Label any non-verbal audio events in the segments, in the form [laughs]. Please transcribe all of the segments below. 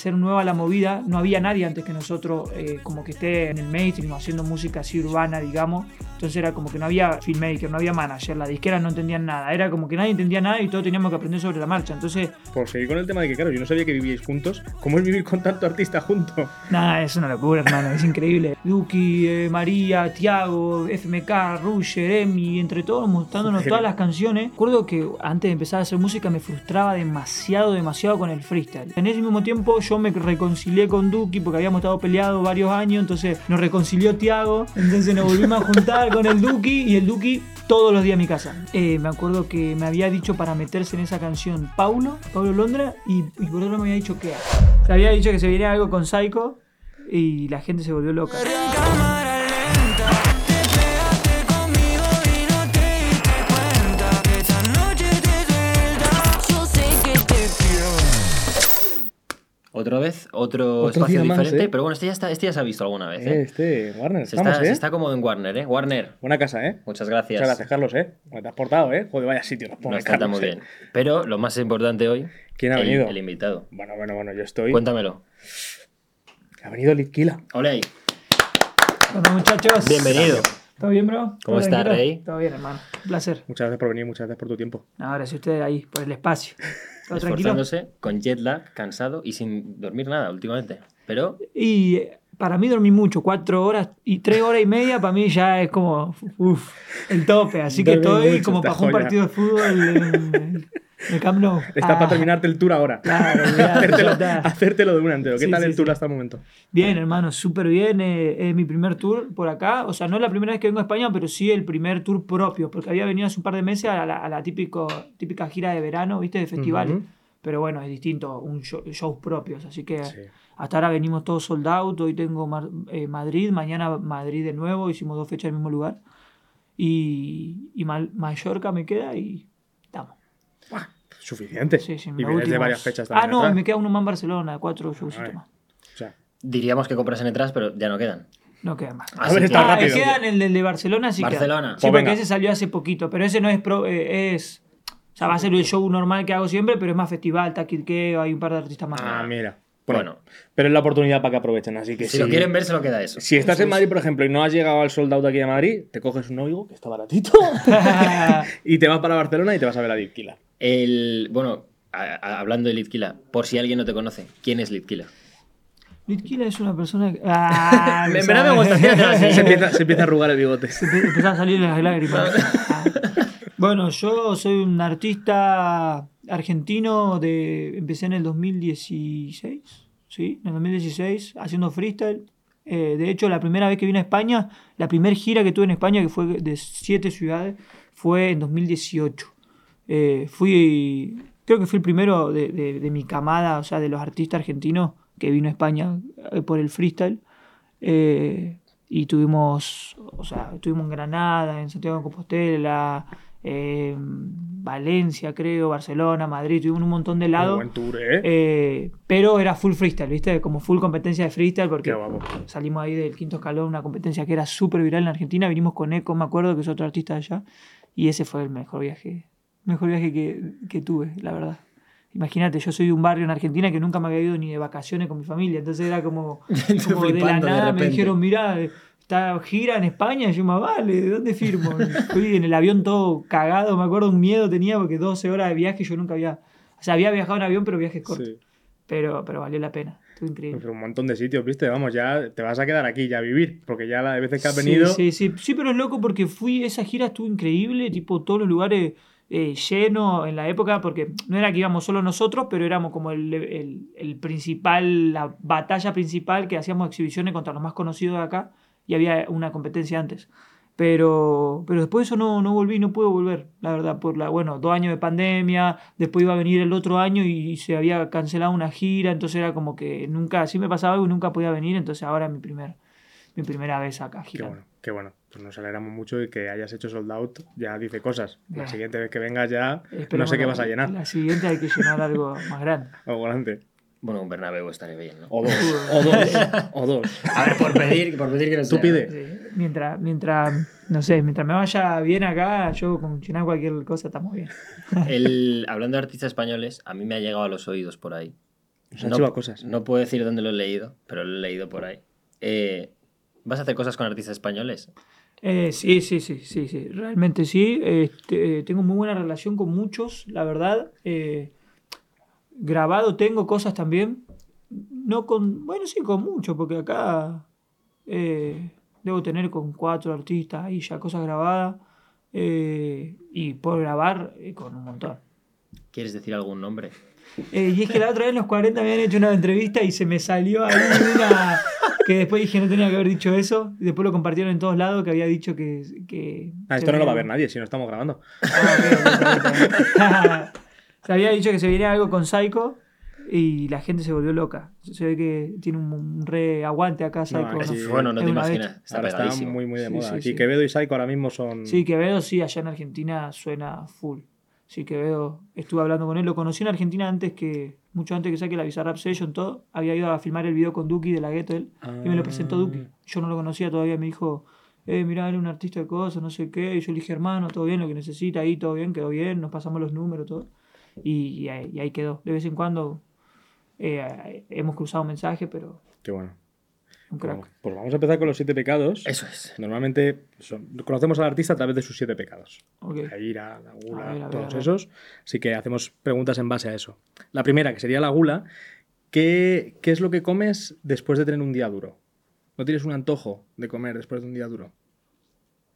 ser nueva la movida, no había nadie antes que nosotros eh, como que esté en el mainstream haciendo música así urbana, digamos. Entonces era como que no había filmmaker, no había manager, las disqueras no entendían nada. Era como que nadie entendía nada y todos teníamos que aprender sobre la marcha. Entonces, Por seguir con el tema de que, claro, yo no sabía que vivíais juntos. ¿Cómo es vivir con tanto artista junto? nada, es una locura, hermano, es increíble. [laughs] Duki, eh, María, Tiago, FMK, Rusher, Emi, entre todos mostrándonos todas las canciones. Recuerdo que antes de empezar a hacer música me frustraba demasiado, demasiado con el freestyle. En ese mismo tiempo yo me reconcilié con Duki porque habíamos estado peleados varios años, entonces nos reconcilió Tiago, entonces nos volvimos a juntar con el Duki y el Duki todos los días a mi casa. Eh, me acuerdo que me había dicho para meterse en esa canción Paulo, Paulo Londra, y, y por otro me había dicho que se había dicho que se viene algo con Psycho y la gente se volvió loca. Otra vez, otro, Otro espacio más, diferente. ¿eh? Pero bueno, este ya, está, este ya se ha visto alguna vez. Eh, este, Warner, Se, estamos, está, ¿eh? se está cómodo en Warner, ¿eh? Warner, Buena casa, ¿eh? muchas gracias. Muchas gracias, Carlos, ¿eh? Te has portado, ¿eh? Joder, vaya sitio nos pone Nos Carlos, muy ¿eh? bien. Pero lo más importante hoy, ¿Quién ha el, venido? el invitado. Bueno, bueno, bueno, yo estoy. Cuéntamelo. Ha venido Litquila. Ole ahí. Bueno, muchachos. Bienvenido. ¿Todo bien, bro? ¿Cómo ¿Todo está, tranquilo? Rey? Todo bien, hermano. Un placer. Muchas gracias por venir, muchas gracias por tu tiempo. Ahora, si ustedes ahí, por el espacio. [laughs] ¿Todo tranquilo? Esforzándose, con jet lag, cansado y sin dormir nada últimamente. Pero Y eh, para mí dormí mucho, cuatro horas y tres horas y media para mí ya es como, uff, el tope. Así que estoy mucho, como para un partido de fútbol el Camp Nou. Está Ah, para terminarte el tour ahora. Claro, [laughs] hacértelo, hacértelo de un entero. ¿Qué Sí, tal sí, el tour sí. hasta el momento? Bien, hermano, súper bien. eh, es mi primer tour por acá. O sea, no es la primera vez que vengo a España, pero sí el primer tour propio, porque había venido hace un par de meses a la, a la típico, típica gira de verano, ¿viste? De festival. Ujú. Pero bueno, es distinto, un show- shows propios. Así que hasta ahora venimos todos sold out. Hoy tengo Mar- eh, Madrid, mañana Madrid de nuevo. Hicimos dos fechas en el mismo lugar. Y, y Mal- Mallorca me queda y. Suficiente. Sí, sí, y vienes de varias fechas Ah, no, atrás. me queda uno más en Barcelona, cuatro shows Vale. más. O sea, diríamos que compras en entradas, pero ya no quedan. No queda más. Así ver, está Ah, rápido. queda en el del de Barcelona, sí queda. Barcelona. Sí, Pues porque venga. ese salió hace poquito, pero ese no es pro, eh, es o sea, va a ser el show normal que hago siempre, pero es más festival, Keo, hay un par de artistas más. ah, mira. Bueno. Bueno, pero es la oportunidad para que aprovechen, así que Si sí. lo quieren ver, se lo queda eso. Si estás en Madrid, por ejemplo, y no has llegado al sold out aquí a Madrid, te coges un Oigo, que está baratito, [laughs] y te vas para Barcelona y te vas a ver a Litquila. El, bueno, a- a- hablando de Litkila, por si alguien no te conoce, ¿quién es Litkila? Litkila es una persona que. [laughs] Ah, me gusta. Se empieza, se empieza a arrugar el bigote. Se Empezaron a salir las lágrimas. [laughs] Ah. Bueno, yo soy un artista argentino de. Empecé en el 2016. Sí, en el 2016, haciendo freestyle. Eh, de hecho, la primera vez que vine a España, la primera gira que tuve en España, que fue de siete ciudades, fue en 2018. Eh, fui. Creo que fui el primero de, de- mi camada, o sea, de los artistas argentinos que vino a España eh, por el freestyle. Y tuvimos, o sea, estuvimos en Granada, en Santiago de Compostela, eh, Valencia, creo, Barcelona, Madrid, tuvimos un montón de lados. ¿eh? Eh, pero era full freestyle, ¿viste? Como full competencia de freestyle, porque salimos ahí del quinto escalón, una competencia que era súper viral en Argentina. Vinimos con Eco, me acuerdo, que es otro artista de allá. Y ese fue el mejor viaje, mejor viaje que, que tuve, la verdad. Imagínate, yo soy de un barrio en Argentina que nunca me había ido ni de vacaciones con mi familia. Entonces era como, [laughs] como de la de nada me dijeron, mirá, está gira en España. Yo, más vale, ¿de dónde firmo? Fui en el avión todo cagado, me acuerdo, un miedo tenía porque 12 horas de viaje yo nunca había... O sea, había viajado en avión, pero viajes cortos. Sí. Pero, pero valió la pena. Estuvo increíble. Pero un montón de sitios, ¿viste? Vamos, ya te vas a quedar aquí ya a vivir, porque ya las veces que has Sí, venido... Sí, sí, sí, pero es loco porque fui, esa gira estuvo increíble, tipo todos los lugares eh, llenos en la época, porque no era que íbamos solo nosotros, pero éramos como el, el- el principal, la batalla principal que hacíamos exhibiciones contra los más conocidos de acá y había una competencia antes. Pero, pero después de eso no, no volví, no pude volver, la verdad, por la, bueno, dos años de pandemia, después iba a venir el otro año y se había cancelado una gira, entonces era como que nunca, así me pasaba algo y nunca podía venir, entonces ahora es mi primer, mi primera vez acá Qué girando. bueno, qué bueno. Pues nos alegramos mucho de que hayas hecho sold out. Ya dice cosas. La Ya. siguiente vez que vengas ya no sé qué vas a llenar. La siguiente hay que llenar algo [laughs] más grande. O grande. Bueno, un Bernabéu estaría bien, ¿no? O dos. o dos. [laughs] O dos. A ver, por pedir, por pedir que no Tú sea. pide. Sí, Mientras, mientras, no sé, mientras me vaya bien acá, yo con llenar cualquier cosa estamos bien. El, hablando de artistas españoles, a mí me ha llegado a los oídos por ahí Nos han chivado cosas. no puedo decir dónde lo he leído, pero lo he leído por ahí. Eh, ¿Vas a hacer cosas con artistas españoles? Eh, sí, sí, sí, sí, sí, realmente sí. Este, tengo muy buena relación con muchos, la verdad. Eh, grabado tengo cosas también. No con, bueno, sí, con muchos, porque acá eh, debo tener con cuatro artistas ahí ya cosas grabadas. eh, y por grabar eh, con un montón. ¿Quieres decir algún nombre? Eh, y es que la otra vez en los 40 me habían hecho una entrevista y se me salió ahí una que después dije no tenía que haber dicho eso. Y después lo compartieron en todos lados que había dicho que. que Ah, esto no lo va a ver nadie si no estamos grabando. Ah. [laughs] se había dicho que se venía algo con Psycho y la gente se volvió loca. Se ve que tiene un, re aguante acá Psycho. No, ¿no? sí, bueno, no Es te imaginas. Está Ahora está muy, muy de Sí, moda. sí, sí. Quevedo y Psycho ahora mismo son. Sí, Quevedo sí, allá en Argentina suena full. Sí, Quevedo, estuve hablando con él, lo conocí en Argentina antes que, mucho antes que saque la Bizarrap Session, todo. Había ido a filmar el video con Duki de la Ghetto él, y me lo presentó Duki. Yo no lo conocía todavía, me dijo, eh, mirá, él es un artista de cosas, no sé qué. Y yo le dije, hermano, todo bien, lo que necesita ahí, todo bien, quedó bien, nos pasamos los números, todo. Y, y ahí, y ahí quedó. De vez en cuando eh, hemos cruzado mensajes, pero Qué bueno. un crack. Bueno, pues vamos a empezar con los siete pecados. Eso es. Normalmente son- conocemos al artista a través de sus siete pecados. Ok. La ira, la gula, A ver, a ver, todos esos. Así que hacemos preguntas en base a eso. La primera, que sería la gula. ¿Qué, qué es lo que comes después de tener un día duro? ¿No tienes un antojo de comer después de un día duro?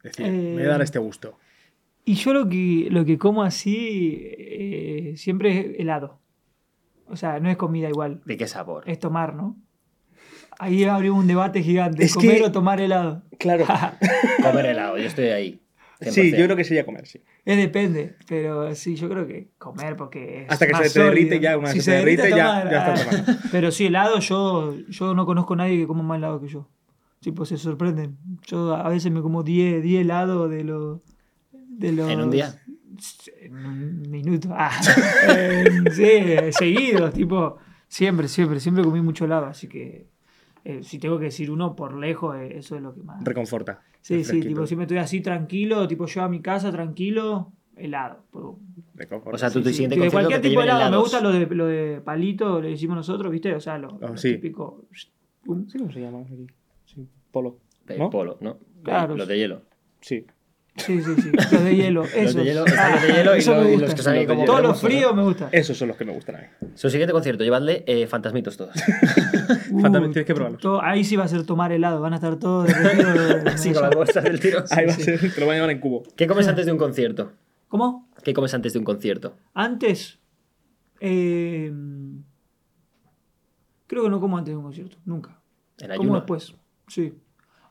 Es decir, me voy a dar Eh, este gusto. Y yo lo que, lo que como así eh, siempre es helado. O sea, no es comida igual, ¿De qué sabor? es tomar, ¿no? Ahí abrió un debate gigante, Es comer que- o tomar helado. Claro. [laughs] Comer helado, yo estoy ahí. sí, 100%. yo creo que sería comer, sí. Es depende, pero sí, yo creo que comer porque es Hasta que más se te derrite sólido. ya, una vez Si se te derrite, ya- tomar, ya está ah. tomando. [laughs] Pero sí, helado, yo, yo no conozco a nadie que coma más helado que yo. Tipo, se sorprenden. Yo a veces me como 10 10 helados de los... De los ¿En un día? En un minuto. [laughs] Ah, en- sí, seguidos, tipo, siempre, siempre, siempre comí mucho helado, así que eh, si tengo que decir uno por lejos, eh, eso es lo que más. Reconforta. Sí, sí, tipo, siempre estoy así tranquilo, tipo yo a mi casa tranquilo, helado. Reconforta. O sea, tú tu sí, siguiente de concierto cualquier que te tipo de helado, me helados. gusta lo de, lo de palito, le decimos nosotros, ¿viste? O sea, lo, Oh, lo sí. típico. ¿Sí cómo se llama aquí? Sí, polo. Eh, ¿No? Polo, ¿no? Claro. Los de hielo. Sí. Sí, sí, sí, los de hielo. Esos. de hielo, los de hielo y eso los- me y gusta. los que salen Los como. Todos los fríos me gustan. Esos son los que me gustan a mí. Su siguiente concierto, llevadle eh, fantasmitos todos. [laughs] Fantasma, tienes que probarlos. ahí sí va a ser tomar helado, van a estar todos derretidos de- de [laughs] Así con las bolsas del tiro. Ahí va a ser, te lo voy a llevar en cubo. ¿Qué comes antes de un concierto? ¿Cómo? ¿Qué comes antes de un concierto? Antes. eh, creo que no como antes de un concierto, nunca. ¿En Como ayuno? después, sí.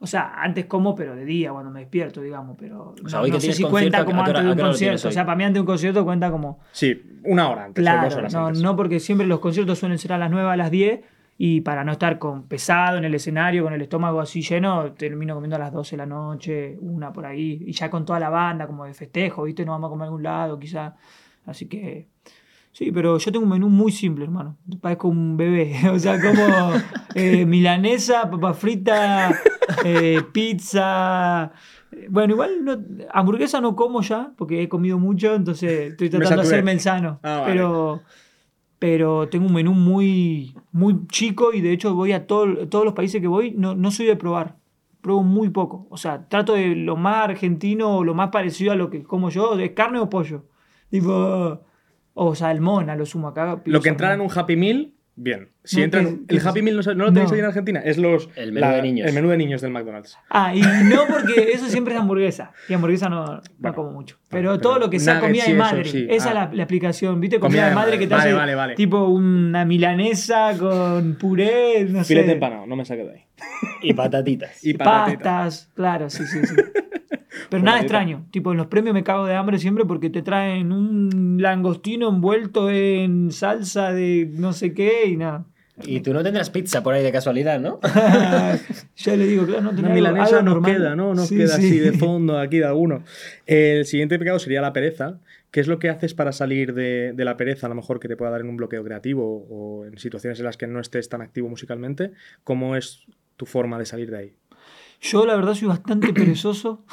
O sea, antes como, pero de día, cuando me despierto, digamos. Pero O sea, no, hoy que no sé si cuenta ¿a como hora- antes de a un concierto. O sea, para mí antes de un concierto cuenta como. Sí, una hora antes o dos Claro, horas no, antes. no porque siempre los conciertos suelen ser a las 9 a las 10 y para no estar con pesado en el escenario, con el estómago así lleno, termino comiendo a las 12 de la noche, una por ahí, y ya con toda la banda como de festejo, ¿viste? Nos vamos a comer a algún lado quizá. Así que sí, pero yo tengo un menú muy simple, hermano. Parezco un bebé, [laughs] o sea, como eh, milanesa, papa frita, eh, pizza... Bueno, igual no- hamburguesa no como ya, porque he comido mucho, entonces estoy tratando de hacerme el sano. Ah, vale. Pero pero tengo un menú muy, muy chico y de hecho voy a todo- todos los países que voy, no, no soy de probar. Pruebo muy poco. O sea, trato de lo más argentino o lo más parecido a lo que como yo, de carne o pollo. Tipo, o salmón a lo sumo acá. Lo que entrara en salmón. un Happy Meal, bien. Si No, entran, ¿qué- el Happy? Meal no, no lo tenéis No. ahí en Argentina, es los El menú de niños. El menú de niños del McDonald's. Ah, y no porque eso siempre es hamburguesa. Y hamburguesa no, no Bueno, como mucho. bueno, Pero pero todo lo que sea comida de eso, madre. sí. Esa Ah. es la, la explicación. ¿Viste? Comida Comida, de de madre que te Vale, hace vale, vale. tipo una milanesa con puré, no Filete empanado, no me saque de ahí. Y patatitas. Y patatita. pastas, claro, sí, sí, sí. [laughs] Pero nada extraño. Tipo, en los premios me cago de hambre siempre porque te traen un langostino envuelto en salsa de no sé qué y nada. Y tú no tendrás pizza por ahí de casualidad, ¿no? [laughs] ya le digo, claro, no algo- milanesa nos normal. queda, ¿no? Nos Sí, queda sí. así de [laughs] fondo aquí de alguno. El siguiente pecado sería la pereza. ¿Qué es lo que haces para salir de, de la pereza, a lo mejor que te pueda dar en un bloqueo creativo o en situaciones en las que no estés tan activo musicalmente? ¿Cómo es tu forma de salir de ahí? Yo la verdad soy bastante [coughs] perezoso.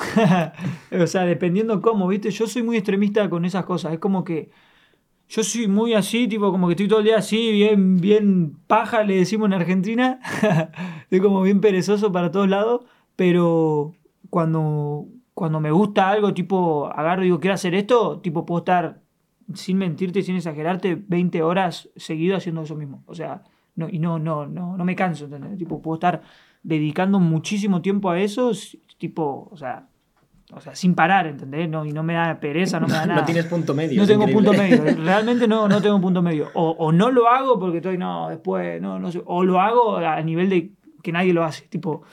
[laughs] o sea, dependiendo cómo, ¿viste? Yo soy muy extremista con esas cosas. Es como que Yo soy muy así, tipo, como que estoy todo el día así, bien, bien paja, le decimos en Argentina. [laughs] estoy como bien perezoso para todos lados. Pero cuando, cuando me gusta algo, tipo, agarro y digo, quiero hacer esto, tipo, puedo estar, sin mentirte, sin exagerarte, 20 horas seguido haciendo eso mismo. O sea, no, y no, no, no, no me canso, ¿entendés? Tipo, puedo estar dedicando muchísimo tiempo a eso, tipo, o sea, o sea, sin parar, ¿entendés? No, y no me da pereza, no me da [laughs] nada. No tienes punto medio. No tengo increíble. punto medio, [laughs] realmente no, no tengo punto medio. O, o no lo hago porque estoy, no, después, no, no sé. O lo hago a nivel de que nadie lo hace, tipo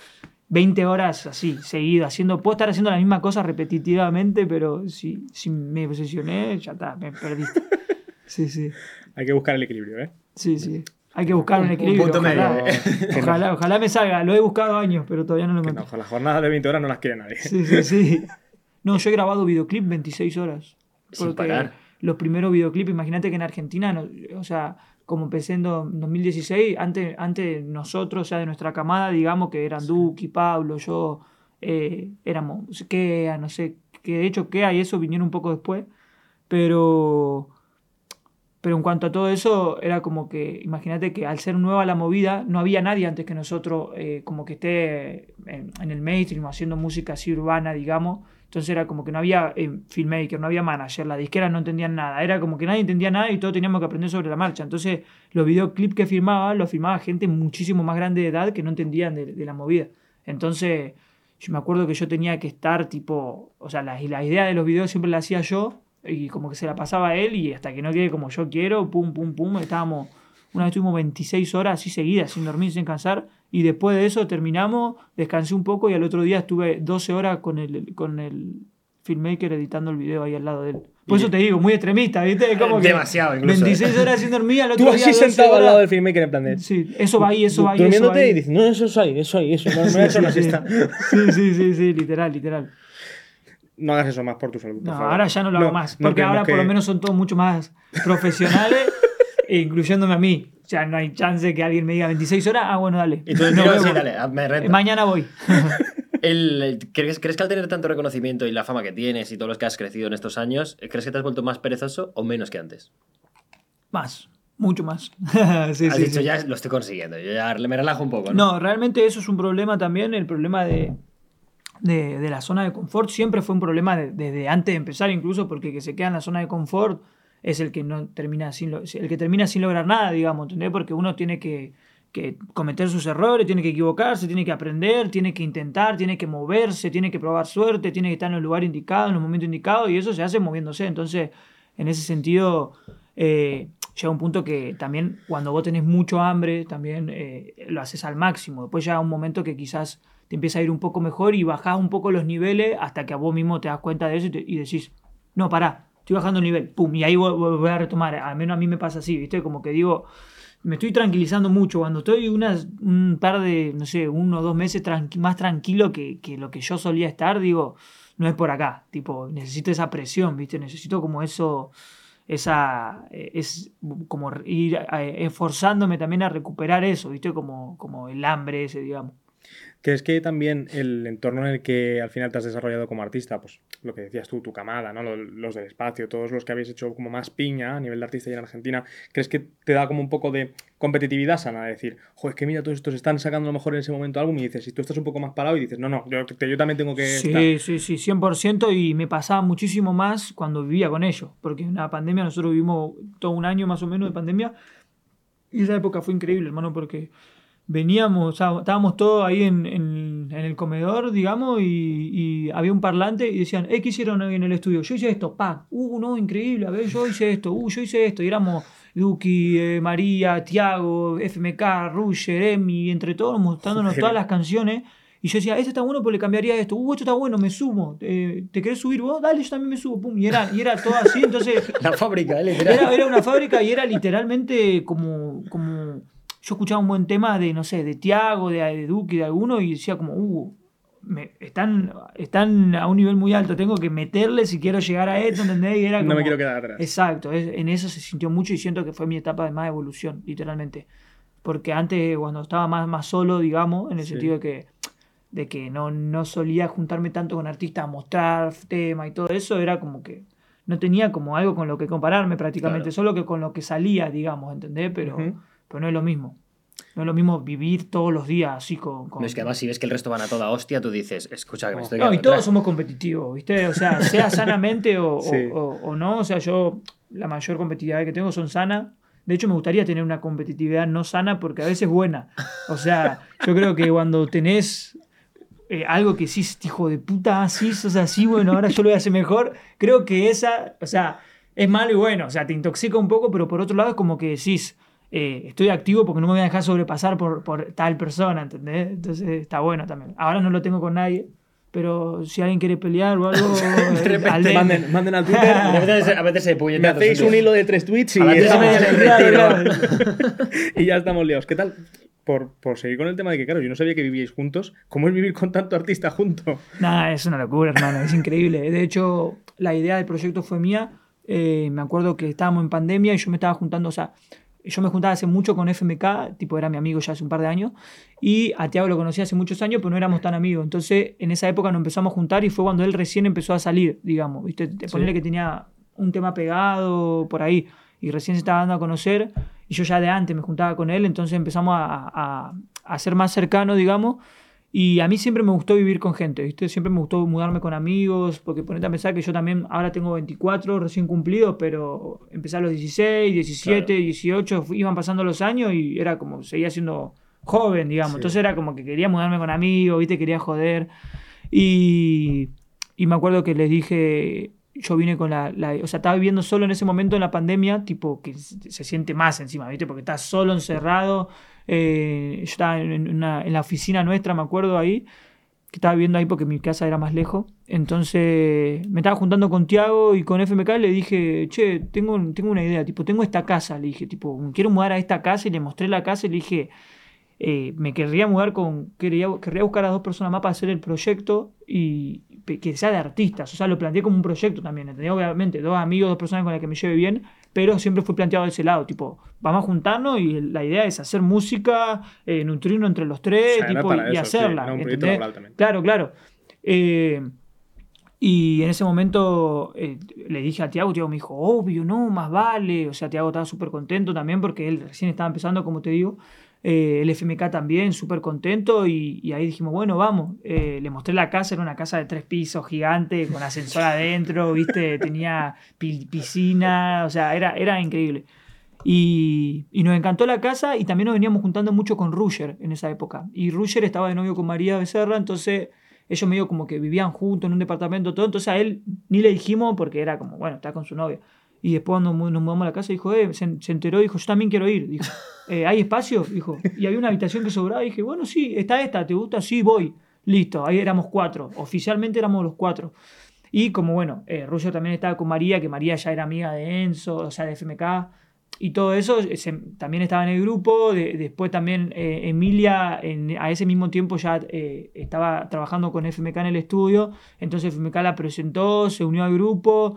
20 horas así, seguido, haciendo, puedo estar haciendo la misma cosa repetitivamente, pero si, si me obsesioné, ya está, me perdí. [laughs] Sí, sí, Hay que buscar el equilibrio, ¿eh? sí, sí. Hay que buscar un Un- un equilibrio. punto ojalá, [laughs] medio, ¿eh? ojalá, ojalá me salga, lo he buscado años, pero todavía no lo Que encuentro. no, las jornadas de 20 horas no las quiere nadie. Sí, sí, sí. [laughs] No, yo he grabado videoclip 26 horas. Sin parar. los primeros videoclips, imagínate que en Argentina, no- o sea, como empecé en do- 2016, antes, antes nosotros, o sea, de nuestra camada, digamos que eran Duki, Pablo, yo, eh, éramos Kea, no sé, que de hecho Kea y eso vinieron un poco después, pero... Pero en cuanto a todo eso, era como que, imagínate que al ser nueva la movida, no había nadie antes que nosotros eh, como que esté en, el mainstream haciendo música así urbana, digamos. Entonces era como que no había eh, filmmaker, no había manager, las disqueras no entendían nada. Era como que nadie entendía nada y todos teníamos que aprender sobre la marcha. Entonces los videoclips que filmaba, los filmaba gente muchísimo más grande de edad que no entendían de, la movida. Entonces yo me acuerdo que yo tenía que estar tipo, o sea, la, la idea de los videos siempre la hacía yo y como que se la pasaba a él y hasta que no quede como yo quiero, pum, pum, pum, estábamos, una vez estuvimos 26 horas así seguidas, sin dormir, sin cansar, y después de eso terminamos, descansé un poco y al otro día estuve 12 horas con el, con el filmmaker editando el video ahí al lado de él. Por eso te digo, muy extremista, ¿viste? Como que Demasiado, incluso, 26 ¿eh? horas sin dormir, al [laughs] otro Tú día así 12 sentado al lado horas. del filmmaker en plan de... Sí, eso va ahí, eso va ahí, Durmiéndote y diciendo, no, eso es ahí, eso ahí, eso. No, me voy a echar una siesta. Sí, sí, sí, sí, literal, literal. No hagas eso más por tu salud. por No, favor. ahora ya no lo hago más. no Porque queremos ahora por que- lo menos son todos mucho más [laughs] profesionales, e incluyéndome a mí. Ya no hay chance que alguien me diga 26 horas. Ah, bueno, dale. Y tú tiro, [laughs] sí, dale, ah, me Eh, renta. Mañana voy. [laughs] El- el- ¿crees, ¿Crees que al tener tanto reconocimiento y la fama que tienes y todos los que has crecido en estos años, eh, ¿crees que te has vuelto más perezoso o menos que antes? más. Mucho más. sí, has sí, dicho, sí. ya lo estoy consiguiendo, yo ya me relajo un poco, ¿no? No, realmente eso es un problema también, el problema de, de, la zona de confort. Siempre fue un problema de- desde antes de empezar incluso, porque que se queda en la zona de confort es el que, no termina, sin el que termina sin lograr nada, digamos, ¿entendés? Porque uno tiene que, que cometer sus errores, tiene que equivocarse, tiene que aprender, tiene que intentar, tiene que moverse, tiene que probar suerte, tiene que estar en el lugar indicado, en el momento indicado, y eso se hace moviéndose. Entonces, en ese sentido, eh, llega un punto que también cuando vos tenés mucho hambre, también eh, lo haces al máximo. Después llega un momento que quizás te empieza a ir un poco mejor y bajás un poco los niveles hasta que a vos mismo te das cuenta de eso y, decís, no, pará, estoy bajando el nivel, pum, y ahí voy, voy- a retomar. Al menos a mí me pasa así, ¿viste? Como que digo, me estoy tranquilizando mucho. Cuando estoy unas, un par de, no sé, uno o dos meses más tranquilo que, que lo que yo solía estar, digo, no es por acá. Tipo, necesito esa presión, ¿viste? Necesito como eso, esa, eh, es como ir eh, esforzándome también a recuperar eso, ¿viste? Como, como el hambre ese, digamos. ¿Crees que también el entorno en el que al final te has desarrollado como artista, pues lo que decías tú, tu camada, ¿no? Lo- Los del espacio, todos los que habéis hecho como más piña a nivel de artista y en Argentina, ¿crees que te da como un poco de competitividad sana? De decir, joder, es que mira, todos estos están sacando a lo mejor en ese momento álbum y dices, si tú estás un poco más parado y dices, no, no, yo, yo también tengo que estar. Sí, sí, sí, 100% y me pasaba muchísimo más cuando vivía con ellos, porque en la pandemia nosotros vivimos todo un año más o menos de pandemia y esa época fue increíble, hermano, porque veníamos, o sea, estábamos todos ahí en, en- en el comedor, digamos, y, y había un parlante y decían, eh, ¿qué hicieron hoy en el estudio? Yo hice esto, pa, uh, no, increíble, a ver, yo hice esto, uh, yo hice esto, y éramos Duki, eh, María, Tiago, FMK, Ruger, Emi, entre todos mostrándonos todas las canciones. Y yo decía, este está bueno, pues le cambiaría esto. Uh, esto está bueno, me sumo. Eh, ¿Te querés subir vos? Dale, yo también me subo. Pum. Y era, y era todo así, entonces [laughs] La fábrica. Literal. era, era una fábrica y era literalmente como, como. Yo escuchaba un buen tema de, no sé, de Tiago, de, de Duque, de alguno, y decía como, uh, me- están, están a un nivel muy alto, tengo que meterle si quiero llegar a esto, ¿entendés? Y era [laughs] No como- me quiero quedar atrás. Exacto, es- en eso se sintió mucho y siento que fue mi etapa de más evolución, literalmente. Porque antes, cuando estaba más, más solo, digamos, en el Sí. sentido de que, de que no, no solía juntarme tanto con artistas a mostrar tema y todo eso, era como que no tenía como algo con lo que compararme prácticamente, Claro. solo que con lo que salía, digamos, ¿entendés? Pero, Ujú. Pero no es lo mismo. No es lo mismo vivir todos los días así con... con- No, es que además si ves que el resto van a toda hostia, tú dices, escucha que me estoy No, y todos atrás". somos competitivos, ¿viste? O sea, [laughs] sea sanamente o, o- Sí. o- o no. O sea, yo la mayor competitividad que tengo son sana. De hecho, me gustaría tener una competitividad no sana porque a veces es buena. O sea, yo creo que cuando tenés eh, algo que sí, hijo de puta, así, sos así, bueno, ahora yo lo voy a hacer mejor, creo que esa, o sea, es malo y bueno, o sea, te intoxica un poco, pero por otro lado es como que decís, eh, estoy activo porque no me voy a dejar sobrepasar por, por tal persona, ¿entendés? Entonces está bueno también. Ahora no lo tengo con nadie, pero si alguien quiere pelear o algo, [laughs] repente al DM. manden, manden al Twitter. A veces, a veces se Me hacéis un hilo de tres tweets y, [laughs] y ya estamos liados. ¿Qué tal? Por, por seguir con el tema de que, claro, yo no sabía que vivíais juntos. ¿Cómo es vivir con tanto artista junto? Nada, es una locura, hermano, es increíble. De hecho, la idea del proyecto fue mía. Eh, me acuerdo que estábamos en pandemia y yo me estaba juntando, o sea, yo me juntaba hace mucho con FMK, tipo era mi amigo ya hace un par de años, y a Tiago lo conocí hace muchos años, pero no éramos tan amigos. Entonces, en esa época nos empezamos a juntar y fue cuando él recién empezó a salir, digamos, ¿viste? Te ponerle que tenía un tema pegado por ahí y recién se estaba dando a conocer y yo ya de antes me juntaba con él, entonces empezamos a, a, a ser más cercanos, digamos. Y a mí siempre me gustó vivir con gente, ¿viste? Siempre me gustó mudarme con amigos, porque ponete a pensar que yo también ahora tengo 24 recién cumplidos, pero empecé a los 16, 17, Claro. 18, fu- iban pasando los años y era como, seguía siendo joven, digamos. Sí. Entonces era como que quería mudarme con amigos, ¿viste? Quería joder. Y, y me acuerdo que les dije, yo vine con la, O sea, estaba viviendo solo en ese momento en la pandemia, tipo que se siente más encima, ¿viste? Porque estás solo, encerrado. Eh, yo estaba en, la oficina nuestra, me acuerdo ahí, que estaba viviendo ahí porque mi casa era más lejos. Entonces me estaba juntando con Tiago y con FMK y le dije, che, tengo, tengo una idea, tipo, tengo esta casa, le dije, tipo, quiero mudar a esta casa y le mostré la casa y le dije, eh, me querría mudar con, quería, querría buscar a dos personas más para hacer el proyecto y que sea de artistas, o sea, lo planteé como un proyecto también, ¿entendés? Obviamente, dos amigos, dos personas con las que me lleve bien, pero siempre fue planteado de ese lado, tipo, vamos a juntarnos y la idea es hacer música, eh, nutrirnos entre los tres, O sea, era tipo, y eso, hacerla. Claro, claro. Eh, y en ese momento eh, le dije a Tiago, Tiago me dijo, obvio, no, más vale. O sea, Tiago estaba súper contento también porque él recién estaba empezando, como te digo. Eh, el FMK también, súper contento. Y, ahí dijimos, bueno, vamos. Eh, le mostré la casa, era una casa de tres pisos gigante, con ascensor adentro, [laughs] ¿viste? Tenía pi- piscina, o sea, era, era increíble. Y, nos encantó la casa y también nos veníamos juntando mucho con Rusher en esa época. Y Rusher estaba de novio con María Becerra, entonces ellos medio como que vivían juntos en un departamento, todo. Entonces a él ni le dijimos porque era como, bueno, está con su novia. Y después cuando nos mudamos a la casa, dijo, eh, se, se enteró, dijo, yo también quiero ir. Dijo, [laughs] "Eh, ¿hay espacio? Dijo, y había una habitación que sobraba. Y dije, bueno, sí, está esta, ¿te gusta? Sí, voy. Listo, ahí éramos cuatro. Oficialmente éramos los cuatro. Y como bueno, eh, también estaba con María, que María ya era amiga de Enzo, o sea, de FMK. Y todo eso eh, se- también estaba en el grupo. de- después también eh, Emilia en- a ese mismo tiempo ya eh, estaba trabajando con FMK en el estudio. Entonces FMK la presentó, se unió al grupo.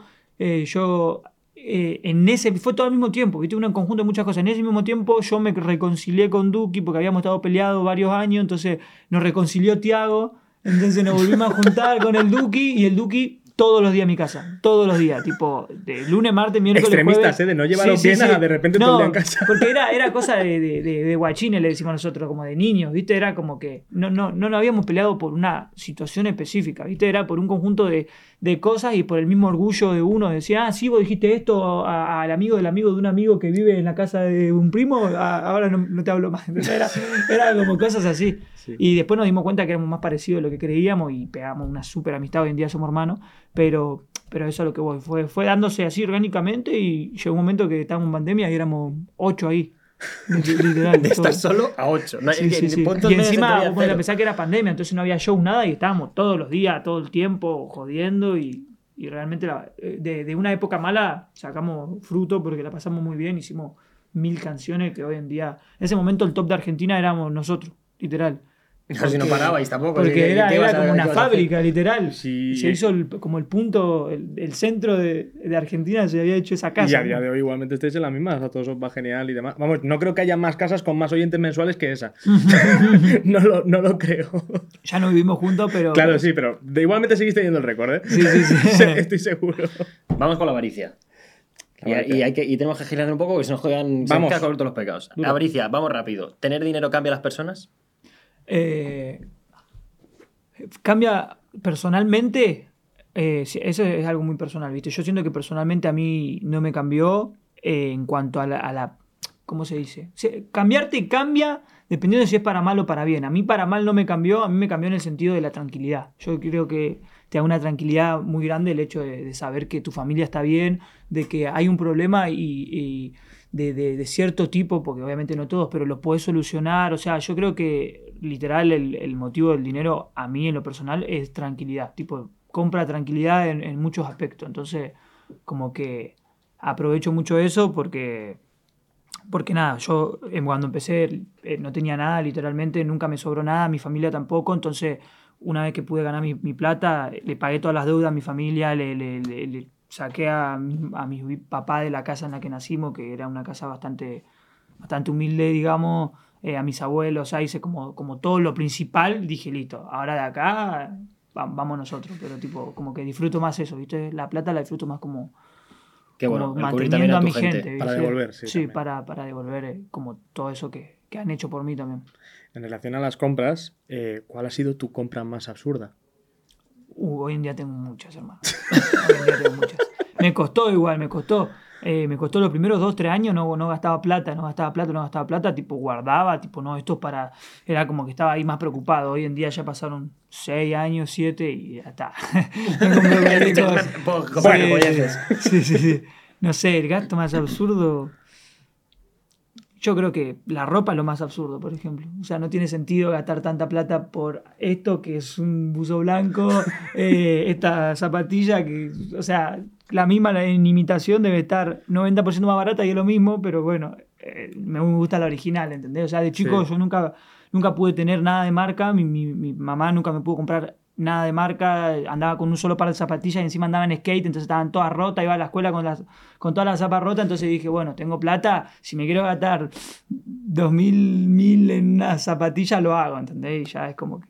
yo eh, en ese fue todo al mismo tiempo, ¿viste? Un conjunto de muchas cosas. En ese mismo tiempo yo me reconcilié con Duki porque habíamos estado peleados varios años, entonces nos reconcilió Tiago, entonces nos volvimos a juntar con el Duki y el Duki todos los días a mi casa, todos los días, tipo de lunes, martes, miércoles, Extremistas, jueves. ¿eh? De no llevarlos bien a de repente todo el día en casa. [laughs] Porque era, era cosa de, de, de, de guachines, le decimos nosotros, como de niños, ¿viste? Era como que no, no, no nos habíamos peleado por una situación específica, ¿viste? Era por un conjunto de, de cosas y por el mismo orgullo de uno. Decía, ah, sí, vos dijiste esto al amigo del amigo de un amigo que vive en la casa de un primo, ah, ahora no, no te hablo más. [laughs] Era, era como cosas así. Sí. Y después nos dimos cuenta que éramos más parecidos de lo que creíamos y pegamos una súper amistad. Hoy en día somos hermanos, pero, pero eso es lo que voy. Fue, fue dándose así orgánicamente y llegó un momento que estábamos en pandemia y éramos ocho ahí. [laughs] Literal. De estar solo a 8. No, Sí, es sí, que sí. puntos Y encima, vos a pensar que era pandemia, entonces no había show, nada, y estábamos todos los días, todo el tiempo, jodiendo, y, y realmente la- eh, de, de una época mala sacamos fruto porque la pasamos muy bien, hicimos mil canciones que hoy en día, en ese momento el top de Argentina éramos nosotros, literal. [laughs] No, si no parabais tampoco. Porque ¿qué- qué era, era como una fábrica, literal. Sí. Se hizo el- como el punto, el, el centro de, de Argentina, se había hecho esa casa. Y a día de hoy igualmente estáis en la misma, o sea, todo eso va genial y demás. Vamos, no creo que haya más casas con más oyentes mensuales que esa. [laughs] [laughs] no, lo, no lo creo. Ya no vivimos juntos, pero. Claro, sí, pero de, igualmente seguís teniendo el récord, ¿eh? Sí, sí, sí. Estoy seguro. Vamos con la avaricia. Y, avaricia. y hay que, y tenemos que girar un poco porque se nos juegan se Vamos. nos quedan cortos los pecados. Duro. Avaricia, vamos rápido. ¿Tener dinero cambia a las personas? Eh, cambia personalmente. eh, eso es algo muy personal, ¿viste? Yo siento que personalmente a mí no me cambió eh, en cuanto a la, ¿Cómo se dice? Cambiarte cambia dependiendo de si es para mal o para bien. A mí para mal no me cambió, a mí me cambió en el sentido de la tranquilidad. Yo creo que te da una tranquilidad muy grande el hecho de, saber que tu familia está bien, de que hay un problema y de, cierto tipo, porque obviamente no todos, pero lo puedes solucionar. O sea, yo creo que literal el, motivo del dinero a mí en lo personal es tranquilidad. Tipo, compra tranquilidad en, muchos aspectos. Entonces, como que aprovecho mucho eso porque porque nada, yo eh, cuando empecé eh, no tenía nada, literalmente, nunca me sobró nada, mi familia tampoco, entonces una vez que pude ganar mi, plata, le pagué todas las deudas a mi familia, le- le- le saqué a mi, a mi papá de la casa en la que nacimos, que era una casa bastante, bastante humilde, digamos, eh, a mis abuelos, sea, hice como, como todo lo principal, dije, listo, ahora de acá va- vamos nosotros, pero tipo, como que disfruto más eso, ¿viste? La plata la disfruto más como Qué bueno, manteniendo a mi gente. gente. Para devolver, sí, también. para, para devolver eh, como todo eso que, que han hecho por mí también. En relación a las compras, eh, ¿cuál ha sido tu compra más absurda? Uh, hoy en día tengo muchas, hermano. hoy en día tengo muchas. Me costó igual, me costó. eh, me costó los primeros dos, tres años, no, no gastaba plata, no gastaba plata, no gastaba plata, tipo guardaba, tipo, no, esto es para. Era como que estaba ahí más preocupado. Hoy en día ya pasaron seis años, siete y ya está. [laughs] [laughs] No sí, sí, sí. No sé, el gasto más absurdo. Yo creo que la ropa es lo más absurdo, por ejemplo. O sea, no tiene sentido gastar tanta plata por esto que es un buzo blanco, [laughs] eh, esta zapatilla que, o sea, la misma la- en imitación debe estar 90% más barata y es lo mismo, pero bueno, eh, me gusta la original, ¿entendés? O sea, de chico Sí. yo nunca, nunca pude tener nada de marca, mi, mi- mi mamá nunca me pudo comprar nada de marca, andaba con un solo par de zapatillas y encima andaba en skate, entonces estaban todas rotas, iba a la escuela con, las, con todas las zapas rotas, entonces dije, bueno, tengo plata, si me quiero gastar dos mil, mil en una zapatilla, lo hago, ¿entendés? Y ya es como que...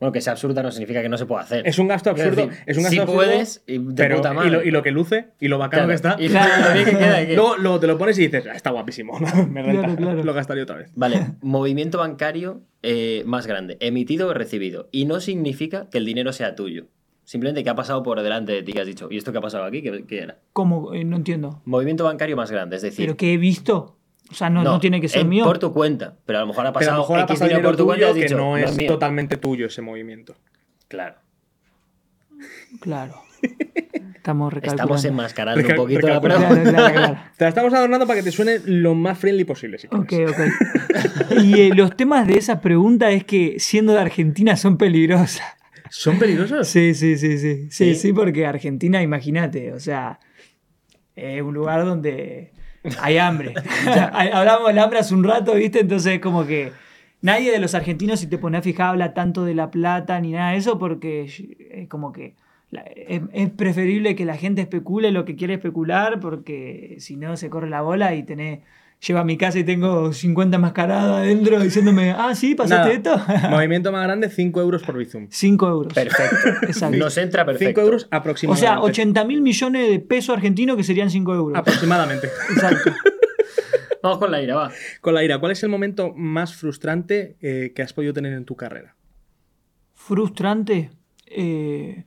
Bueno, que sea absurda no significa que no se pueda hacer. Es un gasto absurdo. decir, es un gasto si absurdo, puedes, y de pero, puta y, lo, y lo que luce y lo bacano Claro, que está. y lo bien que queda, que- Luego, luego te lo pones y dices, "Ah, está guapísimo. [laughs] Me renta. Claro, claro. Lo gastaría otra vez. Vale, movimiento bancario eh, más grande, emitido o recibido. Y no significa que el dinero sea tuyo. Simplemente que ha pasado por delante de ti que has dicho, ¿y esto que ha pasado aquí? ¿Qué, qué era? ¿Cómo? Eh, no entiendo. Movimiento bancario más grande, es decir, ¿Pero que he visto? O sea, no, no, tiene que ser en- mío. por tu cuenta, pero a lo mejor ha Pero a pasado lo mejor ha X pasado dinero dinero por tu cuenta y has que dicho, no es mío". totalmente tuyo ese movimiento. Claro. Claro. Estamos. Estamos enmascarando un Recal- poquito la pregunta. Claro, claro, claro. [laughs] Te la estamos adornando para que te suene lo más friendly posible. Si Ok. [laughs] Y eh, los temas de esa pregunta es que siendo de Argentina son peligrosas. ¿Son peligrosos? Sí, sí, sí, sí. Sí, ¿Sí? sí, porque Argentina, imagínate, o sea, es un lugar donde hay hambre. [laughs] Hablamos del hambre hace un rato, ¿viste? Entonces, como que nadie de los argentinos, si te pones a fijar, habla tanto de la plata ni nada de eso, porque es como que la- es, es preferible que la gente especule lo que quiere especular, porque si no se corre la bola y tenés. Llego a mi casa y tengo 50 mascaradas adentro diciéndome, ah, sí, pasaste esto. [laughs] Movimiento más grande, 5 euros por Bizum. 5 euros. Perfecto. Exacto. Nos entra 5 perfecto. euros O aproximadamente. sea, 80 mil millones de pesos argentinos que serían 5 euros. Aproximadamente. Exacto. [laughs] Vamos con la ira, va. Con la ira, ¿cuál es el momento más frustrante eh, que has podido tener en tu carrera? Frustrante. Eh,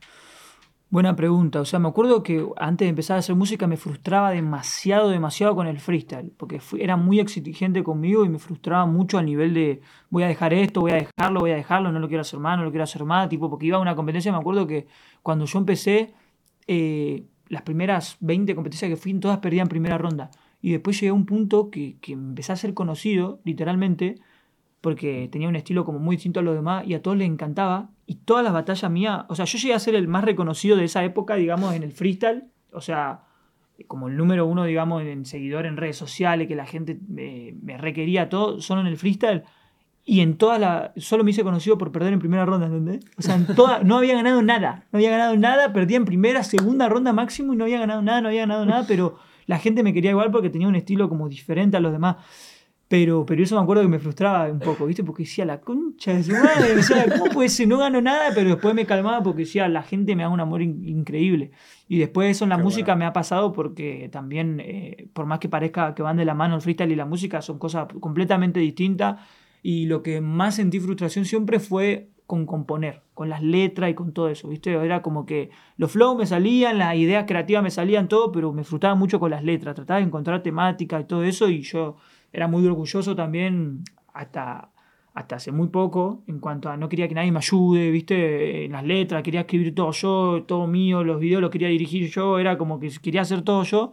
buena pregunta. O sea, me acuerdo que antes de empezar a hacer música me frustraba demasiado, demasiado con el freestyle. Porque era muy exigente conmigo y me frustraba mucho al nivel de voy a dejar esto, voy a dejarlo, voy a dejarlo, no lo quiero hacer más, no lo quiero hacer más. Tipo, porque iba a una competencia, me acuerdo que cuando yo empecé, eh, las primeras 20 competencias que fui, todas perdía en primera ronda. Y después llegué a un punto que, que empecé a ser conocido, literalmente, porque tenía un estilo como muy distinto a los demás y a todos les encantaba. Y todas las batallas mías, o sea, yo llegué a ser el más reconocido de esa época, digamos, en el freestyle. O sea, como el número uno, digamos, en seguidor en redes sociales, que la gente me, me requería todo, solo en el freestyle. Y en toda la. Solo me hice conocido por perder en primera ronda, ¿entendés? O sea, no había ganado nada. No había ganado nada, perdía en primera, segunda ronda máximo y no había ganado nada, no había ganado nada, pero la gente me quería igual porque tenía un estilo como diferente a los demás. Pero, pero eso me acuerdo que me frustraba un poco, ¿viste? Porque decía, la concha de su madre, o sea, ¿cómo puede ser? No gano nada, pero después me calmaba porque decía, la gente me da un amor in- increíble. Y después eso en la Qué música bueno. me ha pasado porque también, eh, por más que parezca que van de la mano el freestyle y la música, son cosas completamente distintas. Y lo que más sentí frustración siempre fue con componer, con las letras y con todo eso, ¿viste? Era como que los flows me salían, las ideas creativas me salían, todo, pero me frustraba mucho con las letras. Trataba de encontrar temática y todo eso y yo era muy orgulloso también hasta, hasta hace muy poco en cuanto a no quería que nadie me ayude, ¿viste? En las letras, quería escribir todo yo, todo mío, los videos los quería dirigir yo, era como que quería hacer todo yo.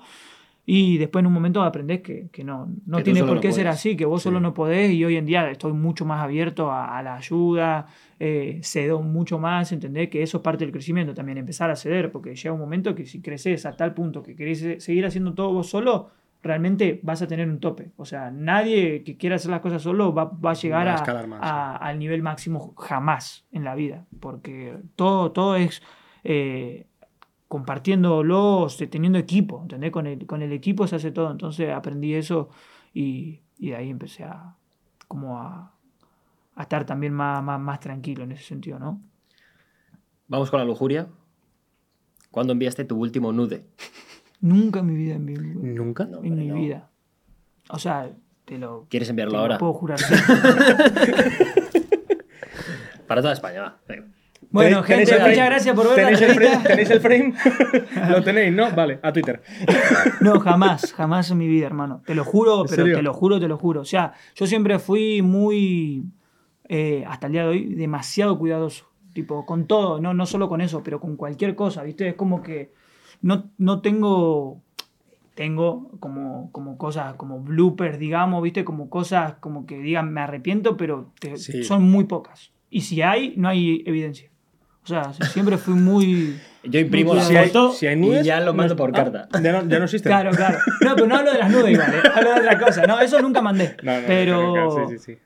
Y después en un momento aprendés que, que no, no Que tiene por no qué ser puedes. así, que vos solo no podés y hoy en día estoy mucho más abierto a, a la ayuda, eh, cedo mucho más, ¿entendés? Que eso es parte del crecimiento también, empezar a ceder, porque llega un momento que si creces a tal punto que querés seguir haciendo todo vos solo, realmente vas a tener un tope. O sea, nadie que quiera hacer las cosas solo va, va a llegar Va a a- escalar más, a- al nivel máximo jamás en la vida, porque todo, todo es... eh, compartiéndolo, este, teniendo equipo, ¿entendés? Con el, con el equipo se hace todo. Entonces aprendí eso y, y de ahí empecé a, como a, a estar también más, más, más tranquilo en ese sentido, ¿no? Vamos con la lujuria. ¿Cuándo enviaste tu último nude? Nunca en mi vida, en mi, en ¿Nunca? No, mi no. vida. O sea, te lo, ¿Quieres te enviarlo lo ahora? puedo jurar. [laughs] [laughs] Para toda España, va. Venga. bueno, ¿Tenéis gente, muchas gracias por ver la ¿Tenéis el frame? ¿Tenéis el frame? ¿Lo tenéis? ¿No? Vale, a Twitter. [laughs] No, jamás, jamás en mi vida, hermano. Te lo juro, ¿En pero serio? te lo juro, te lo juro. O sea, yo siempre fui muy, eh, hasta el día de hoy, demasiado cuidadoso. Tipo, con todo, no, no solo con eso, pero con cualquier cosa, ¿viste? Es como que no, no tengo, tengo como, como cosas, como bloopers, digamos, ¿viste? Como cosas como que digan, me arrepiento, pero te- Sí. son muy pocas. Y si hay, no hay evidencia. O sea, siempre fui muy... Yo imprimo la Si hay- si hay nudes, y ya lo mando no- por ah, carta. Ya no, ya no existe. Claro, claro. No, pero no hablo de las nubes igual, ¿eh? hablo de otra cosa. No, eso nunca mandé. No, no, pero, sí, sí.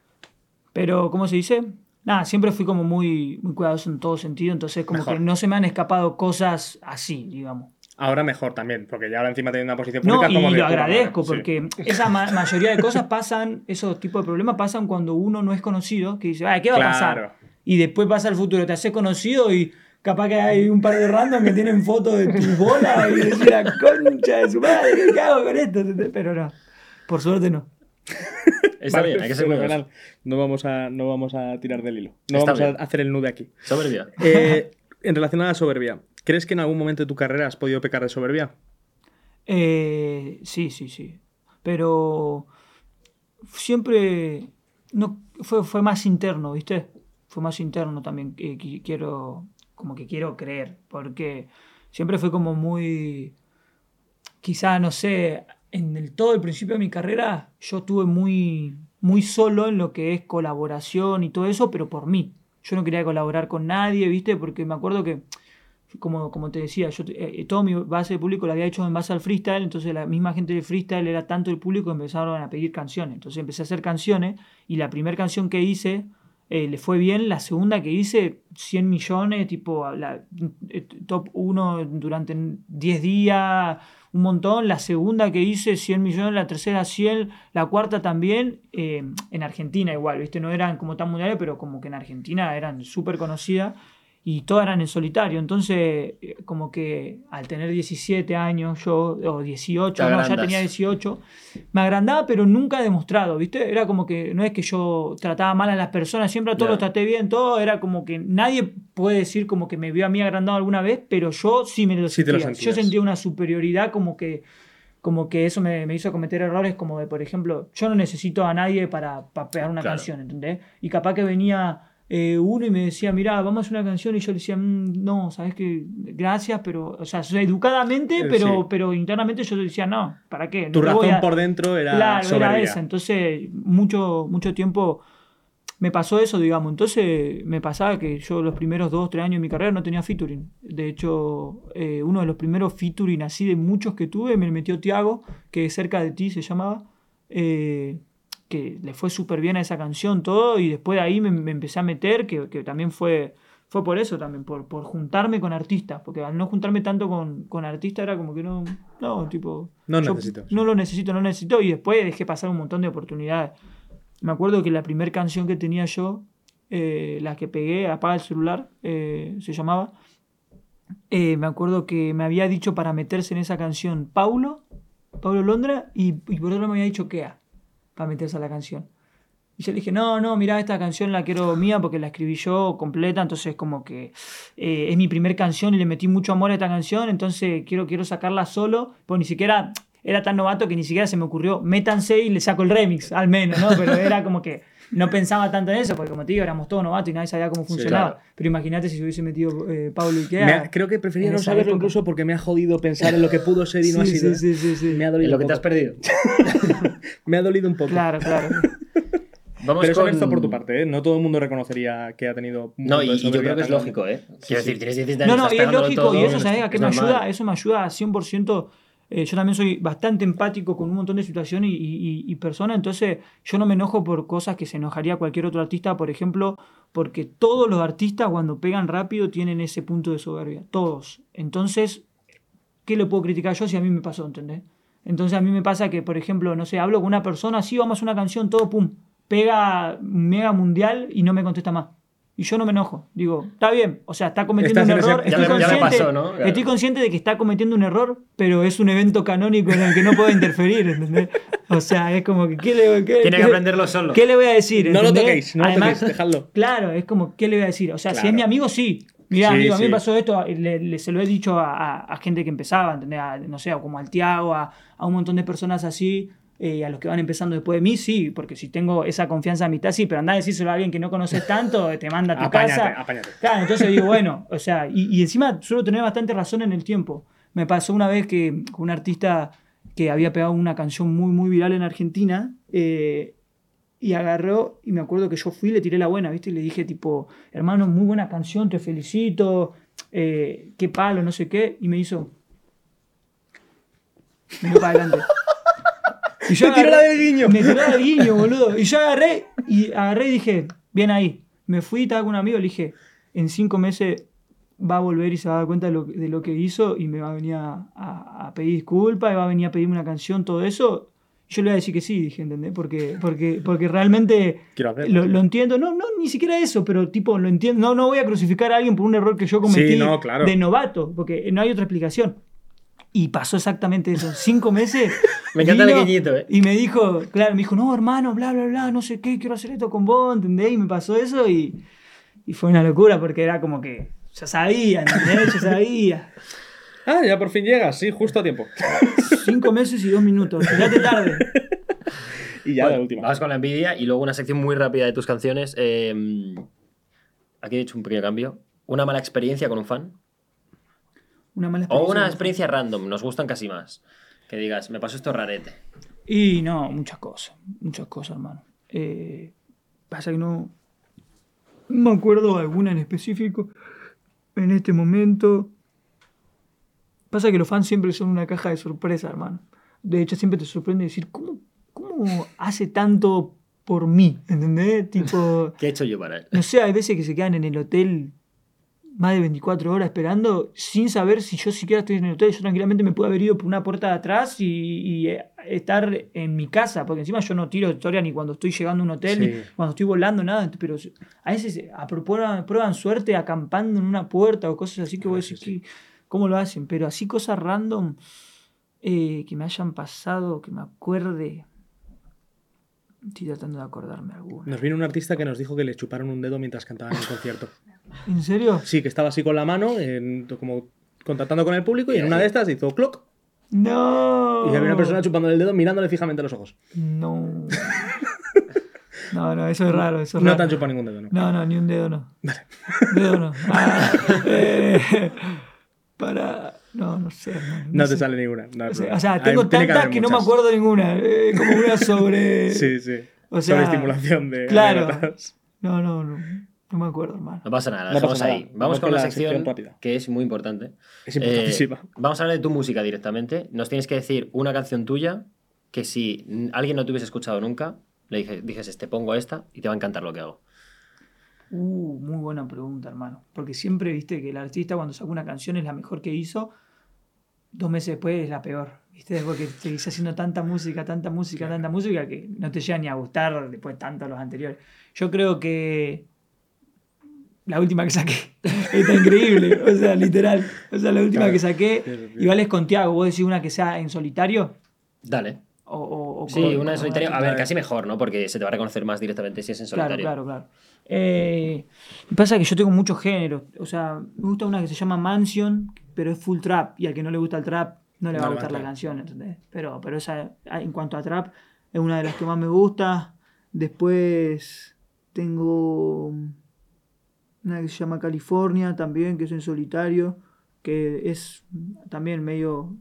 pero, ¿cómo se dice? Nada, siempre fui como muy, muy cuidadoso en todo sentido, entonces como Mejor. que no se me han escapado cosas así, digamos. Ahora mejor también, porque ya ahora encima teniendo una posición No, pública y como de lo agradezco sí. porque esa ma- mayoría de cosas pasan, esos tipos de problemas pasan cuando uno no es conocido, que dice, "Ay, ¿qué va a Claro. pasar? Y después pasa el futuro, te haces conocido y capaz que hay un par de random que tienen fotos de tus bolas y decís, la concha de su madre, ¿qué hago con esto? Pero no, por suerte no. Está Vale, bien, hay que ser fenomenal. No vamos, a, no vamos a tirar del hilo. No Está vamos bien. a hacer el nude aquí. Soberbia. Eh, en relación a la soberbia, ¿crees que en algún momento de tu carrera has podido pecar de soberbia? Eh, sí, sí, sí. Pero siempre no, fue, fue más interno, ¿viste? Fue más interno también. que qui- quiero, como que quiero creer. Porque siempre fue como muy. Quizá, no sé, en el, todo el principio de mi carrera, yo estuve muy, muy solo en lo que es colaboración y todo eso, pero por mí. Yo no quería colaborar con nadie, ¿viste? Porque me acuerdo que como, como te decía, yo eh, eh, todo mi base de público la había hecho en base al freestyle, entonces la misma gente de freestyle era tanto el público que empezaron a pedir canciones. Entonces empecé a hacer canciones y la primera canción que hice eh, le fue bien, la segunda que hice 100 millones, tipo la, eh, top 1 durante 10 días, un montón, la segunda que hice 100 millones, la tercera 100, la cuarta también, eh, en Argentina igual, ¿viste? No eran como tan mundiales, pero como que en Argentina eran súper conocidas y todas eran en solitario. Entonces, eh, como que al tener 17 años yo, o 18, Te no, ya tenía 18, me agrandaba, pero nunca demostrado, ¿viste? Era como que no es que yo trataba mal a las personas, siempre a todos Ya. los traté bien, todo, era como que nadie puede decir como que me vio a mí agrandado alguna vez, pero yo sí me lo Sí te lo sentía. Yo sentía una superioridad como que como que eso me, me hizo cometer errores como de, por ejemplo, yo no necesito a nadie para, para pegar una Claro. canción, ¿entendés? Y capaz que venía eh, uno y me decía, mira, vamos a hacer una canción y yo le decía, "Mm, no, sabes que gracias, pero, o sea, educadamente, Eh, pero, sí. pero internamente yo le decía, no, ¿para qué? Tu No razón a-". por dentro era Claro, soberbia. era esa. Entonces, mucho, mucho tiempo me pasó eso, digamos. Entonces, me pasaba que yo los primeros dos, tres años de mi carrera no tenía featuring. De hecho, eh, uno de los primeros featuring así de muchos que tuve me metió Tiago, que cerca de ti se llamaba. eh, que le fue súper bien a esa canción, todo, y después de ahí me, me empecé a meter, que, que también fue, fue por eso también, por, por juntarme con artistas, porque al no juntarme tanto con, con artistas era como que no, no, tipo... No yo necesito. No lo necesito, no lo necesito, y después dejé pasar un montón de oportunidades. Me acuerdo que la primera canción que tenía yo, eh, la que pegué, Apaga el celular, eh, se llamaba, eh, me acuerdo que me había dicho para meterse en esa canción Paulo, Paulo Londra, y, y por otro me había dicho Kea, para meterse a la canción. Y yo le dije, no, no, mira, esta canción la quiero mía porque la escribí yo completa, entonces como que eh, es mi primer canción y le metí mucho amor a esta canción, entonces quiero, quiero sacarla solo, pues ni siquiera era tan novato que ni siquiera se me ocurrió, métanse y le saco el remix, al menos, ¿no? Pero era como que no pensaba tanto en eso, porque como te digo, éramos todos novatos y nadie sabía cómo funcionaba. claro. Pero imagínate si se hubiese metido eh, Pablo Ikea. Ha- creo que prefería no saberlo época. incluso porque me ha jodido pensar en lo que pudo ser y no [laughs] ha Sí, sido. sí, sí, sí, sí. Me ha ¿En dolido lo un que te has poco. perdido? [laughs] Me ha dolido un poco. Claro, claro. [laughs] Vamos Pero es con... honesto por tu parte, ¿eh? No todo el mundo reconocería que ha tenido. un No, y, yo creo que es lógico, ¿eh? Quiero sí. decir, tienes 17 No, años, no, estás y es lógico, todo, y eso, ¿sabes a qué me normal. ayuda? Eso me ayuda 100%. Eh, yo también soy bastante empático con un montón de situaciones y, y- y personas, entonces yo no me enojo por cosas que se enojaría cualquier otro artista, por ejemplo, porque todos los artistas cuando pegan rápido tienen ese punto de soberbia, todos. Entonces, ¿qué le puedo criticar yo si a mí me pasó, ¿entendés? Entonces a mí me pasa que, por ejemplo, no sé, hablo con una persona, sí, vamos a una canción, todo, pum, pega mega mundial y no me contesta más. Y yo no me enojo. Digo, está bien, o sea, está cometiendo Estás un ese- error. Ya estoy, me- ya me consciente, pasó, ¿no? Claro. estoy consciente de que está cometiendo un error, pero es un evento canónico en el que no puedo interferir, ¿entendés? O sea, es como que, ¿qué le, qué- Tiene qué- que aprenderlo solo. ¿Qué le voy a decir? No lo ¿entendés? toquéis, no lo toquéis, dejadlo. Claro, es como, ¿qué le voy a decir? O sea, si Claro. es mi amigo, sí. Mira, Sí, amigo, a mí sí. me pasó esto, le- le- se lo he dicho a, a- a gente que empezaba, ¿entendés? A, no sé, como al Tiago, a, a un montón de personas así, eh, a los que van empezando después de mí, sí, porque si tengo esa confianza a mitad, sí, pero andá a decírselo a alguien que no conoces tanto, [laughs] te manda a tu casa. apáñate. Claro, entonces digo, bueno, o sea, y, y encima suelo tener bastante razón en el tiempo. Me pasó una vez que un artista que había pegado una canción muy, muy viral en Argentina, eh, y agarró, y me acuerdo que yo fui y le tiré la buena, ¿viste? Y le dije, tipo, hermano, muy buena canción, te felicito, eh, qué palo, no sé qué, y me hizo. Me dio para adelante. Y Te tiró la del guiño. Me tiró la del guiño, boludo. Y yo agarré y agarré y dije, bien ahí. Me fui, estaba con un amigo, le dije, en cinco meses va a volver y se va a dar cuenta de lo, de lo que hizo y me va a venir a, a- a pedir disculpas y va a venir a pedirme una canción, todo eso. Yo le voy a decir que sí, dije, ¿entendés? Porque, porque, porque realmente Quiero hacerlo. lo, lo entiendo. No, no, ni siquiera eso, pero tipo, lo entiendo. No, no voy a crucificar a alguien por un error que yo cometí Sí, no, claro. de novato, porque no hay otra explicación. Y pasó exactamente eso. Cinco meses. [laughs] Me encanta el guiñito, ¿eh? Y me dijo, claro, me dijo, no, hermano, bla, bla, bla, no sé qué, quiero hacer esto con vos, ¿entendés? Y me pasó eso y, y fue una locura porque era como que ya sabía, ¿entendés? Ya sabía. [laughs] Ah, ya por fin llegas, sí, justo a tiempo. [laughs] Cinco meses y dos minutos. Fíjate tarde. Y ya Bueno, la última. Vamos con la envidia y luego una sección muy rápida de tus canciones. Eh, aquí he hecho un pequeño cambio. Una mala experiencia con un fan. Una mala O experiencia. una experiencia random, nos gustan casi más. Que digas, me pasó esto rarete. Y no, muchas cosas, muchas cosas, hermano. Eh, pasa que no, no me acuerdo alguna en específico en este momento. Pasa que los fans siempre son una caja de sorpresa, hermano. De hecho, siempre te sorprende decir, ¿cómo, cómo hace tanto por mí? ¿Entendés? Tipo, [laughs] ¿Qué he hecho yo para él? no sé, hay veces que se quedan en el hotel más de 24 horas esperando sin saber si yo siquiera estoy en el hotel. Yo tranquilamente me pude haber ido por una puerta de atrás y, y, eh, estar en mi casa, porque encima yo no tiro historia ni cuando estoy llegando a un hotel, Sí. ni cuando estoy volando, nada. Pero a veces eh, a- prueban, prueban suerte acampando en una puerta o cosas así que vos decís, "¿Qué- ¿cómo lo hacen? Pero así cosas random eh, que me hayan pasado, que me acuerde. Estoy tratando de acordarme alguna. Nos vino un artista que nos dijo que le chuparon un dedo mientras cantaba en un concierto. [laughs] ¿En serio? Sí, que estaba así con la mano, en- como contactando con el público, y en una de estas hizo clock. No. Y había una persona chupando el dedo mirándole fijamente a los ojos. No. [laughs] No, no, eso es raro, eso es No raro. te han chupado ningún dedo, ¿no? No, no, ni un dedo no. Dedo no. [laughs] Ah, eh, para. No, no sé. hermano, No te sé. sale ninguna. no hay O sea, problema. o sea, Hay- tengo tiene tantas que, no me muchas. acuerdo ninguna. eh, como una sobre. [laughs] Sí, sí. O sea, Sobreestimulación de claro. anécdotas. No, no, no. No me acuerdo, hermano. No pasa nada, No dejamos pasa ahí. Vamos Vamos con la la sección, sección rápida. que es muy importante. Es importantísima. Eh, vamos a hablar de tu música directamente. Nos tienes que decir una canción tuya que si alguien no te hubiese escuchado nunca, le dije, dijes, te pongo esta y te va a encantar lo que hago? Uh, muy buena pregunta, hermano. Porque siempre viste que el artista cuando saca una canción es la mejor que hizo, dos meses después es la peor. ¿Viste? Porque seguís haciendo tanta música, tanta música, tanta música que no te llega ni a gustar después tanto los anteriores. Yo creo que la última que saqué [laughs] está increíble. O sea, literal. O sea, la última que saqué, igual es con Tiago. ¿Vos decís una que sea en solitario? Dale. O, o- o Sí, con- una en solitario. A ver, casi mejor, ¿no? Porque se te va a reconocer más directamente si es en Claro, solitario. claro, claro. Eh, me pasa que yo tengo muchos géneros. O sea, me gusta una que se llama Mansion, pero es full trap. Y al que no le gusta el trap, no le va No a gustar la canción, ¿entendés? Pero, pero esa, en cuanto a trap, es una de las que más me gusta. Después tengo una que se llama California también, que es en solitario, que es también medio,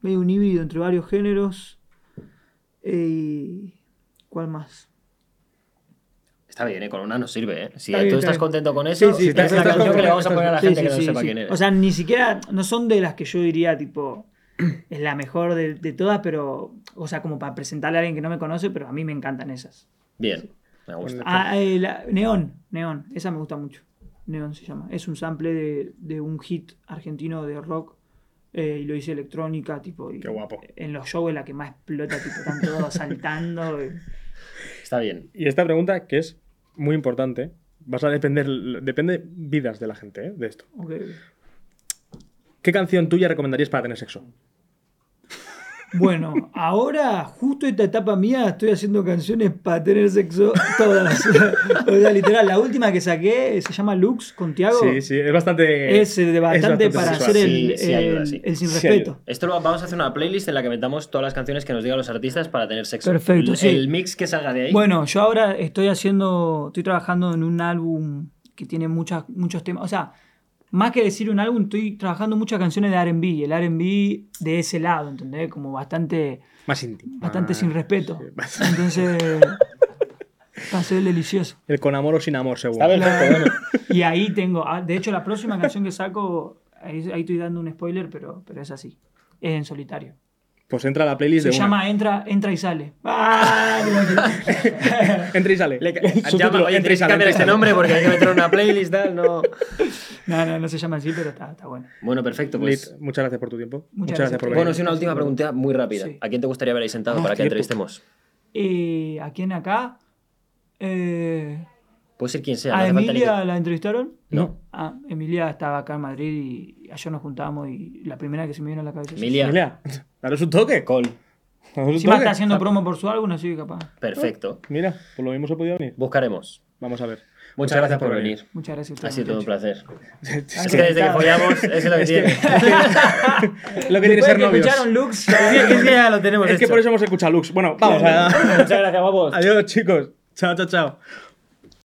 medio un híbrido entre varios géneros. Eh, ¿Cuál más? Está bien, ¿eh? con una nos sirve, ¿eh? Si Está tú está estás bien. contento con eso, Sí, sí, es la está- canción está- que le vamos a poner a la gente sí, que no sepa quién es. O sea, ni siquiera, no son de las que yo diría, tipo, [clears throat] es la mejor de, de todas, pero, o sea, como para presentarle a alguien que no me conoce, pero a mí me encantan esas. bien, me gusta. Ah, eh, la- Neón, Neón, esa me gusta mucho. Neón se llama. Es un sample de, de un hit argentino de rock eh, y lo hice electrónica, tipo. y Qué guapo. En los shows es la que más explota, tipo, están todos [laughs] saltando. y- Está bien. Y esta pregunta, que es muy importante, vas a depender, depende vidas de la gente, ¿eh? de esto. ¿Qué canción tuya recomendarías para tener sexo? Bueno, ahora, justo esta etapa mía, estoy haciendo canciones para tener sexo todas. [laughs] o sea, literal, la última que saqué se llama Lux con Tiago. Sí, sí, es bastante. Es eh, de bastante, para sexual. hacer Sí, el, sí ayuda, el- sí. el sin Sí respeto. ayuda. Esto lo vamos a hacer una playlist en la que metamos todas las canciones que nos digan los artistas para tener sexo. Perfecto, el, sí. el mix que salga de ahí. Bueno, yo ahora estoy haciendo, estoy trabajando en un álbum que tiene muchas, muchos temas. O sea, más que decir un álbum, estoy trabajando muchas canciones de RB. El RB de ese lado, ¿entendés? Como bastante, Más íntimo. bastante más- sin respeto. sí, más- Entonces, [laughs] va a ser delicioso. El con amor o sin amor, bueno. Y ahí tengo, ah, de hecho, la próxima canción que saco, ahí, ahí estoy dando un spoiler, pero, pero es así. Es en solitario. Pues entra a la playlist Se de una. llama Entra, entra y sale. ¡Ah! [laughs] Entra y sale. Le- [laughs] llama, oye, entra y tienes que sale, cambiar este nombre porque hay que meter una playlist, tal, no. [laughs] No, no, no se llama así, pero está, está bueno. Bueno, perfecto, pues. Lit, muchas gracias por tu tiempo. Muchas Muchas, gracias gracias por venir. Bueno, sí, una última pregunta muy rápida. Sí. ¿A quién te gustaría ver ahí sentado Ah, para que entrevistemos? Eh, ¿A quién acá? Eh, Puede ser quien sea. ¿A Emilia la entrevistaron? No. Ah, Emilia estaba acá en Madrid y ayer nos juntamos y la primera que se me vino a la cabeza. Emilia. Emilia, daros un toque. Col. Encima toque. está haciendo promo por su álbum, así que capaz. Perfecto. Mira, por lo mismo se podía venir. Buscaremos. Vamos a ver. Muchas, gracias por venir. Muchas gracias a Ha sido todo un placer. Es que desde que [laughs] follamos, es [laughs] lo que tiene. Lo que tiene ser novios. escucharon Lux, [laughs] ya lo tenemos Es que por eso hemos escuchado Lux. Bueno, vamos a. Muchas gracias, guapos. Adiós, chicos. Chao, chao, chao.